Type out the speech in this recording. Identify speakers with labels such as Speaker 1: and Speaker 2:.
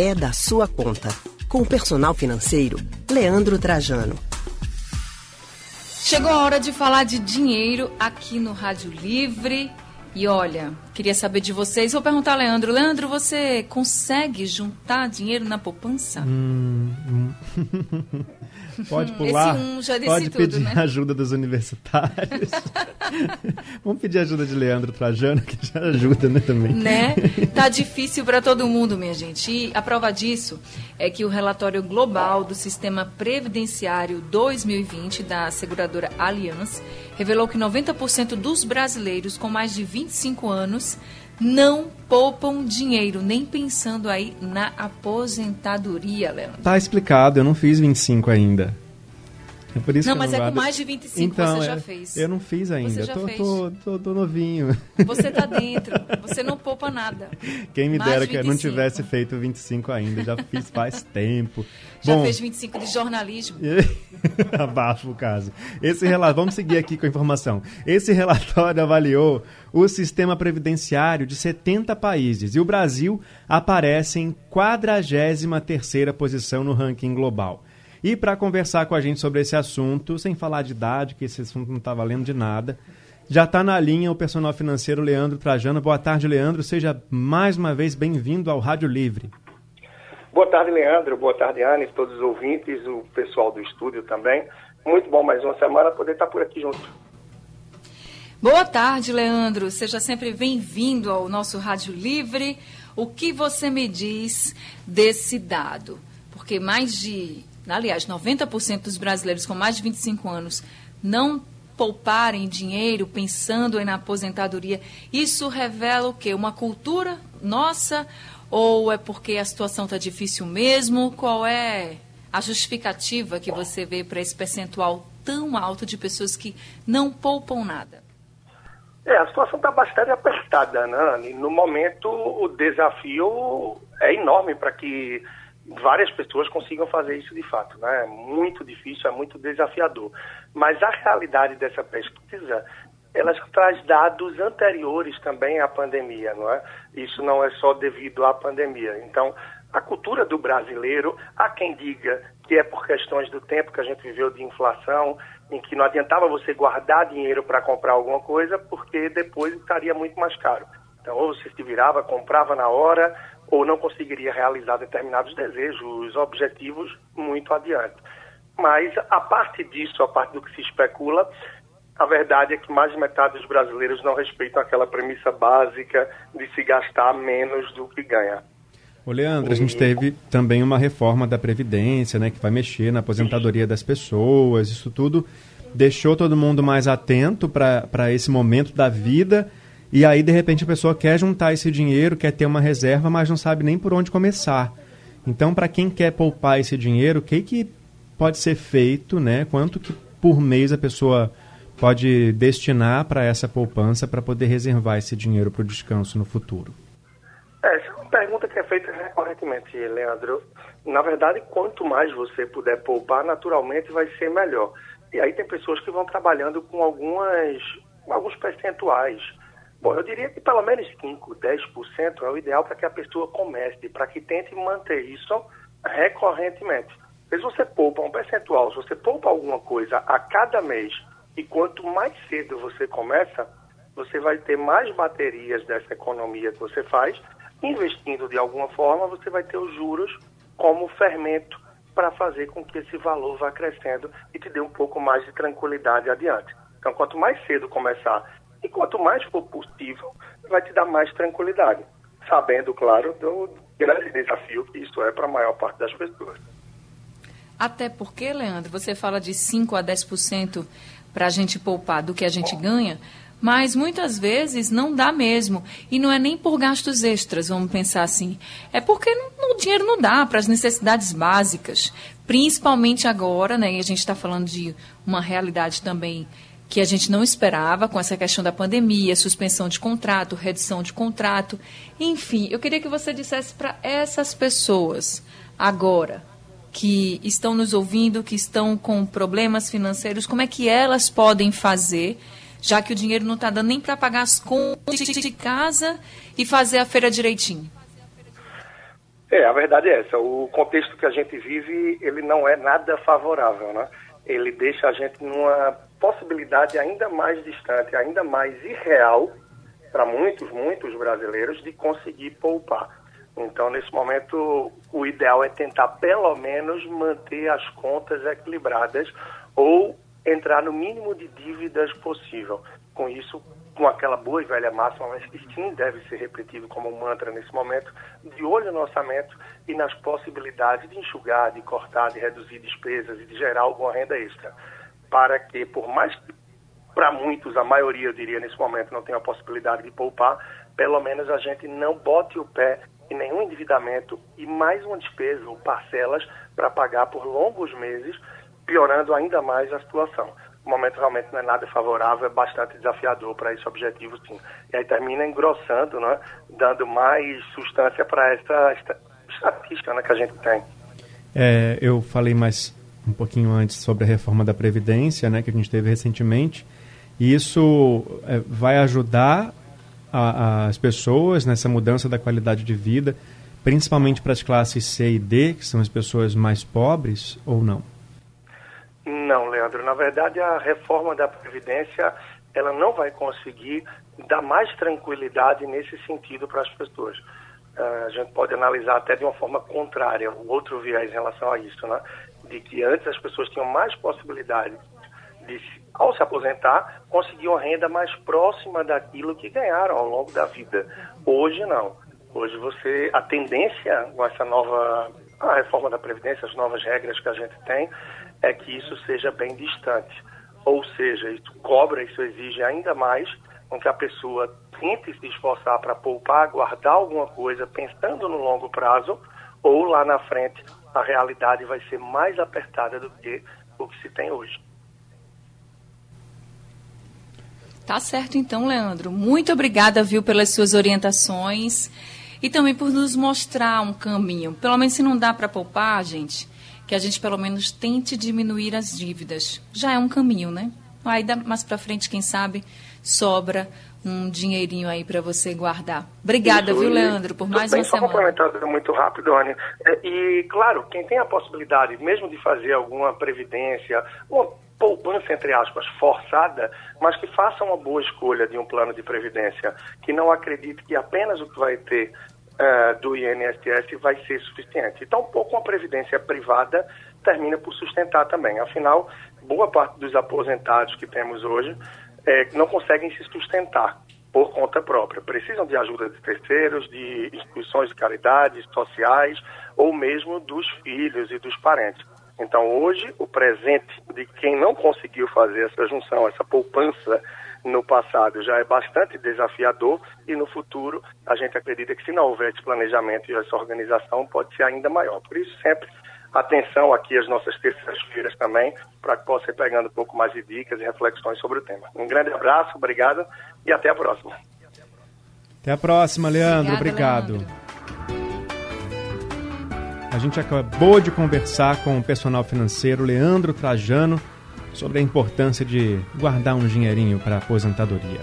Speaker 1: é da sua conta. Com o personal financeiro, Leandro Trajano.
Speaker 2: Chegou a hora de falar de dinheiro aqui no Rádio Livre. E olha, queria saber de vocês. Vou perguntar, Leandro. Leandro, você consegue juntar dinheiro na poupança? Hum, hum.
Speaker 3: Pode pular. Um pode pedir tudo, né? ajuda dos universitários. Vamos pedir ajuda de Leandro Trajano, que já ajuda, né, também.
Speaker 2: Né? Tá difícil para todo mundo, minha gente. E a prova disso é que o relatório global do Sistema Previdenciário 2020 da seguradora Allianz revelou que 90% dos brasileiros com mais de 25 anos não poupam dinheiro, nem pensando aí na aposentadoria, Leandro.
Speaker 3: Tá explicado, eu não fiz 25 ainda.
Speaker 2: É por isso não, mas não é com mais de 25 então, você já é, fez.
Speaker 3: Eu não fiz ainda. Você já tô, fez. Tô, tô, tô, novinho.
Speaker 2: Você tá dentro. Você não poupa nada.
Speaker 3: Quem me mais dera que eu não tivesse feito 25 ainda. Já fiz faz tempo.
Speaker 2: Já Bom, fez 25 de jornalismo.
Speaker 3: Abafo o caso. Esse relatório, vamos seguir aqui com a informação. Esse relatório avaliou o sistema previdenciário de 70 países e o Brasil aparece em 43ª posição no ranking global. E para conversar com a gente sobre esse assunto, sem falar de idade, que esse assunto não está valendo de nada, já está na linha o personal financeiro Leandro Trajano. Boa tarde, Leandro. Seja mais uma vez bem-vindo ao Rádio Livre.
Speaker 4: Boa tarde, Leandro. Boa tarde, Anis, todos os ouvintes, o pessoal do estúdio também. Muito bom mais uma semana poder estar por aqui junto.
Speaker 2: Boa tarde, Leandro. Seja sempre bem-vindo ao nosso Rádio Livre. O que você me diz desse dado? Porque mais de aliás, 90% dos brasileiros com mais de 25 anos não pouparem dinheiro pensando na aposentadoria, isso revela o quê? Uma cultura nossa ou é porque a situação está difícil mesmo? Qual é a justificativa que você vê para esse percentual tão alto de pessoas que não poupam nada?
Speaker 4: É, a situação está bastante apertada, né? No momento, o desafio é enorme para que várias pessoas consigam fazer isso de fato. Né? É muito difícil, é muito desafiador. Mas a realidade dessa pesquisa, ela traz dados anteriores também à pandemia, não é? Isso não é só devido à pandemia. Então, a cultura do brasileiro, há quem diga que é por questões do tempo que a gente viveu de inflação, em que não adiantava você guardar dinheiro para comprar alguma coisa, porque depois estaria muito mais caro. Então, ou você se virava, comprava na hora, ou não conseguiria realizar determinados desejos, objetivos muito adiante. Mas, a parte disso, a parte do que se especula, a verdade é que mais de metade dos brasileiros não respeitam aquela premissa básica de se gastar menos do que ganha.
Speaker 3: Ô Leandro, a gente teve também uma reforma da Previdência, né, que vai mexer na aposentadoria das pessoas, isso tudo deixou todo mundo mais atento para esse momento da vida e aí, de repente, a pessoa quer juntar esse dinheiro, quer ter uma reserva, mas não sabe nem por onde começar. Então, para quem quer poupar esse dinheiro, o que, que pode ser feito, né? Quanto que por mês a pessoa pode destinar para essa poupança para poder reservar esse dinheiro para o descanso no futuro?
Speaker 4: É, essa é uma pergunta que é feita recorrentemente, Leandro. Na verdade, quanto mais você puder poupar, naturalmente vai ser melhor. E aí tem pessoas que vão trabalhando com algumas, alguns percentuais Bom, eu diria que pelo menos 5, 10% é o ideal para que a pessoa comece, para que tente manter isso recorrentemente. Se você poupa um percentual, se você poupa alguma coisa a cada mês, e quanto mais cedo você começa, você vai ter mais baterias dessa economia que você faz. Investindo de alguma forma, você vai ter os juros como fermento para fazer com que esse valor vá crescendo e te dê um pouco mais de tranquilidade adiante. Então, quanto mais cedo começar e quanto mais for possível, vai te dar mais tranquilidade. Sabendo, claro, do grande desafio que isso é para a maior parte das pessoas.
Speaker 2: Até porque, Leandro, você fala de 5 a 10% para a gente poupar do que a gente ganha, mas muitas vezes não dá mesmo. E não é nem por gastos extras, vamos pensar assim. É porque o dinheiro não dá para as necessidades básicas. Principalmente agora, né? E a gente está falando de uma realidade também que a gente não esperava com essa questão da pandemia, suspensão de contrato, redução de contrato. Enfim, eu queria que você dissesse para essas pessoas agora que estão nos ouvindo, que estão com problemas financeiros, como é que elas podem fazer, já que o dinheiro não está dando nem para pagar as contas de casa e fazer a feira direitinho?
Speaker 4: É, a verdade é essa. O contexto que a gente vive, ele não é nada favorável, né? Ele deixa a gente numa possibilidade ainda mais distante, ainda mais irreal para muitos, muitos brasileiros de conseguir poupar. Então, nesse momento, o ideal é tentar pelo menos manter as contas equilibradas ou entrar no mínimo de dívidas possível. Com isso, com aquela boa e velha máxima, mas que sim deve ser repetido como um mantra nesse momento, de olho no orçamento e nas possibilidades de enxugar, de cortar, de reduzir despesas e de gerar alguma renda extra. Para que, por mais que para muitos, a maioria, eu diria, nesse momento não tenha a possibilidade de poupar, pelo menos a gente não bote o pé em nenhum endividamento e mais uma despesa ou parcelas para pagar por longos meses, piorando ainda mais a situação. O momento realmente não é nada favorável, é bastante desafiador para esse objetivo, sim. E aí termina engrossando, né, dando mais substância para essa estatística né, que a gente tem.
Speaker 3: É, eu falei mais um pouquinho antes sobre a reforma da Previdência, né, que a gente teve recentemente, e isso é, vai ajudar a, as pessoas nessa mudança da qualidade de vida, principalmente para as classes C e D, que são as pessoas mais pobres, ou não?
Speaker 4: Não, Leandro. Na verdade, a reforma da Previdência ela não vai conseguir dar mais tranquilidade nesse sentido para as pessoas. Uh, a gente pode analisar até de uma forma contrária, o outro viés em relação a isso, né? de que antes as pessoas tinham mais possibilidade de, ao se aposentar, conseguir uma renda mais próxima daquilo que ganharam ao longo da vida. Hoje não. Hoje você, a tendência com essa nova a reforma da Previdência, as novas regras que a gente tem, é que isso seja bem distante. Ou seja, isso cobra, isso exige ainda mais com que a pessoa tente se esforçar para poupar, guardar alguma coisa, pensando no longo prazo, ou lá na frente a realidade vai ser mais apertada do que o que se tem hoje.
Speaker 2: Tá certo então, Leandro. Muito obrigada, viu, pelas suas orientações e também por nos mostrar um caminho. Pelo menos se não dá para poupar, gente, que a gente pelo menos tente diminuir as dívidas. Já é um caminho, né? Aí mais para frente, quem sabe, sobra um dinheirinho aí para você guardar. Obrigada, Isso, viu, Leandro, por mais bem, uma semana.
Speaker 4: complementando muito rápido, Anny. É, e, claro, quem tem a possibilidade mesmo de fazer alguma previdência, uma poupança, entre aspas, forçada, mas que faça uma boa escolha de um plano de previdência, que não acredite que apenas o que vai ter uh, do INSS vai ser suficiente. Então, pouco uma previdência privada termina por sustentar também. Afinal, boa parte dos aposentados que temos hoje é, não conseguem se sustentar por conta própria. Precisam de ajuda de terceiros, de instituições de caridade, sociais, ou mesmo dos filhos e dos parentes. Então, hoje, o presente de quem não conseguiu fazer essa junção, essa poupança no passado já é bastante desafiador e no futuro a gente acredita que se não houver esse planejamento e essa organização pode ser ainda maior. Por isso, sempre atenção aqui às nossas terças-feiras também, para que possa ir pegando um pouco mais de dicas e reflexões sobre o tema. Um grande abraço, obrigado e até a próxima.
Speaker 3: Até a próxima, Leandro. Obrigado. Leandro. A gente acabou de conversar com o personal financeiro Leandro Trajano sobre a importância de guardar um dinheirinho para a aposentadoria.